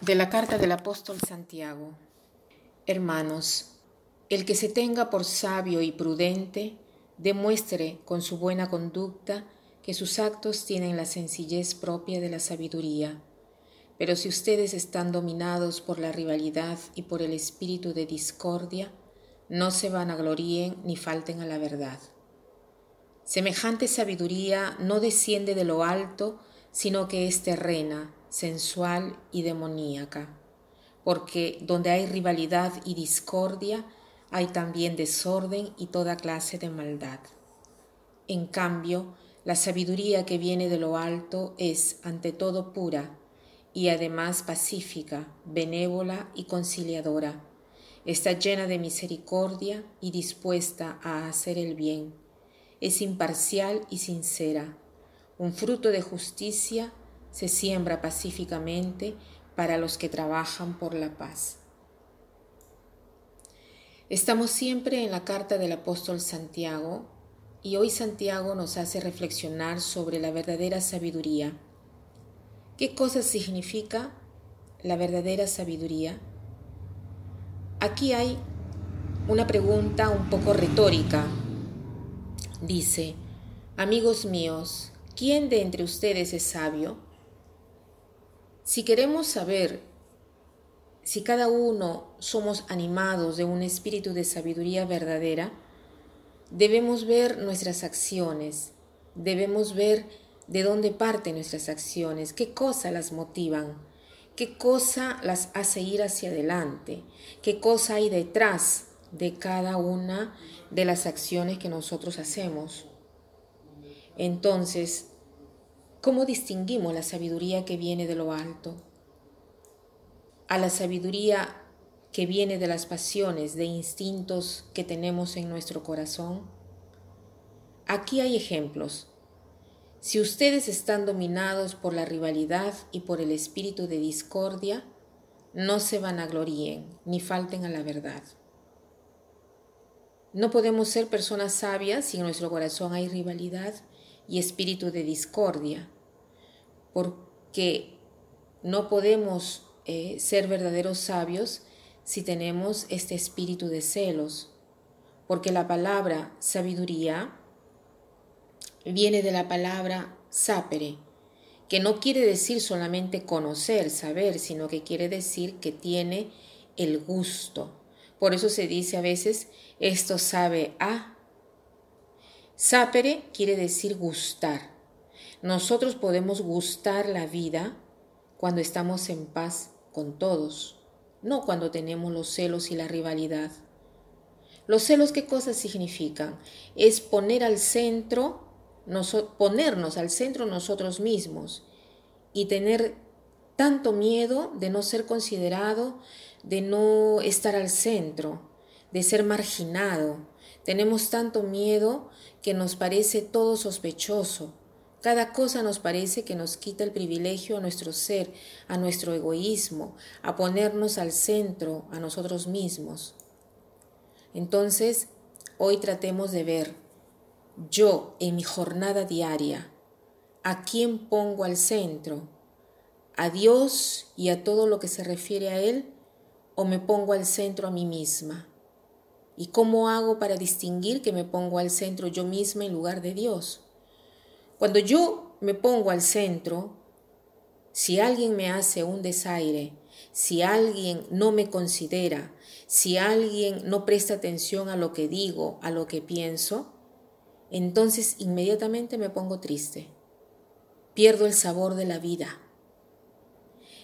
De la carta del apóstol Santiago. Hermanos, el que se tenga por sabio y prudente, demuestre con su buena conducta que sus actos tienen la sencillez propia de la sabiduría. Pero si ustedes están dominados por la rivalidad y por el espíritu de discordia, no se vanagloríen ni falten a la verdad. Semejante sabiduría no desciende de lo alto, sino que es terrena, sensual y demoníaca, porque donde hay rivalidad y discordia, hay también desorden y toda clase de maldad. En cambio, la sabiduría que viene de lo alto es, ante todo, pura y además pacífica, benévola y conciliadora. Está llena de misericordia y dispuesta a hacer el bien. Es imparcial y sincera, un fruto de justicia se siembra pacíficamente para los que trabajan por la paz. Estamos siempre en la carta del apóstol Santiago y hoy Santiago nos hace reflexionar sobre la verdadera sabiduría. ¿Qué cosa significa la verdadera sabiduría? Aquí hay una pregunta un poco retórica. Dice, amigos míos, ¿quién de entre ustedes es sabio? Si queremos saber si cada uno somos animados de un espíritu de sabiduría verdadera, debemos ver nuestras acciones, debemos ver de dónde parten nuestras acciones, qué cosa las motivan, qué cosa las hace ir hacia adelante, qué cosa hay detrás de cada una de las acciones que nosotros hacemos. Entonces, ¿Cómo distinguimos la sabiduría que viene de lo alto? A la sabiduría que viene de las pasiones, de instintos que tenemos en nuestro corazón. Aquí hay ejemplos. Si ustedes están dominados por la rivalidad y por el espíritu de discordia, no se vanagloríen ni falten a la verdad. No podemos ser personas sabias si en nuestro corazón hay rivalidad y espíritu de discordia, porque no podemos eh, ser verdaderos sabios si tenemos este espíritu de celos, porque la palabra sabiduría viene de la palabra sapere, que no quiere decir solamente conocer, saber, sino que quiere decir que tiene el gusto. Por eso se dice a veces, esto sabe a Sapere quiere decir gustar. Nosotros podemos gustar la vida cuando estamos en paz con todos, no cuando tenemos los celos y la rivalidad. Los celos, ¿qué cosas significan? Es poner al centro, ponernos al centro nosotros mismos y tener tanto miedo de no ser considerado, de no estar al centro, de ser marginado. Tenemos tanto miedo que nos parece todo sospechoso. Cada cosa nos parece que nos quita el privilegio a nuestro ser, a nuestro egoísmo, a ponernos al centro, a nosotros mismos. Entonces, hoy tratemos de ver, yo en mi jornada diaria, ¿a quién pongo al centro? ¿A Dios y a todo lo que se refiere a Él? ¿O me pongo al centro a mí misma? ¿Y cómo hago para distinguir que me pongo al centro yo misma en lugar de Dios? Cuando yo me pongo al centro, si alguien me hace un desaire, si alguien no me considera, si alguien no presta atención a lo que digo, a lo que pienso, entonces inmediatamente me pongo triste. Pierdo el sabor de la vida.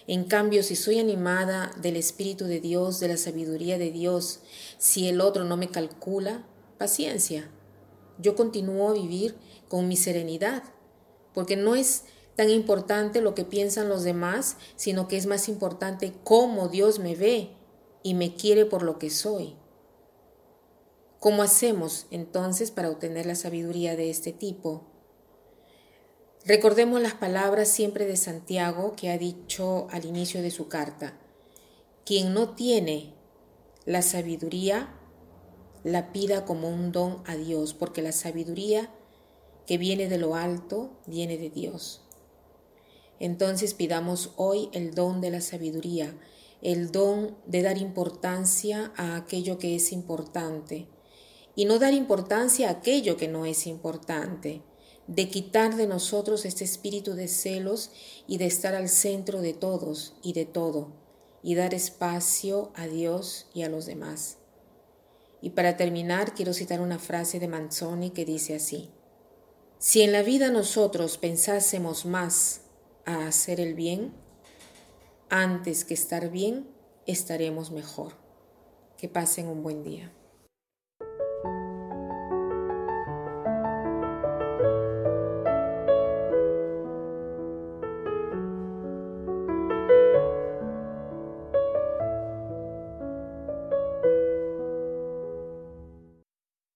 En cambio, si soy animada del Espíritu de Dios, de la sabiduría de Dios, si el otro no me calcula, paciencia. Yo continúo a vivir con mi serenidad, porque no es tan importante lo que piensan los demás, sino que es más importante cómo Dios me ve y me quiere por lo que soy. ¿Cómo hacemos entonces para obtener la sabiduría de este tipo? Recordemos las palabras siempre de Santiago que ha dicho al inicio de su carta. Quien no tiene la sabiduría, la pida como un don a Dios, porque la sabiduría que viene de lo alto viene de Dios. Entonces pidamos hoy el don de la sabiduría, el don de dar importancia a aquello que es importante y no dar importancia a aquello que no es importante, de quitar de nosotros este espíritu de celos y de estar al centro de todos y de todo, y dar espacio a Dios y a los demás. Y para terminar, quiero citar una frase de Manzoni que dice así, si en la vida nosotros pensásemos más a hacer el bien, antes que estar bien, estaremos mejor. Que pasen un buen día.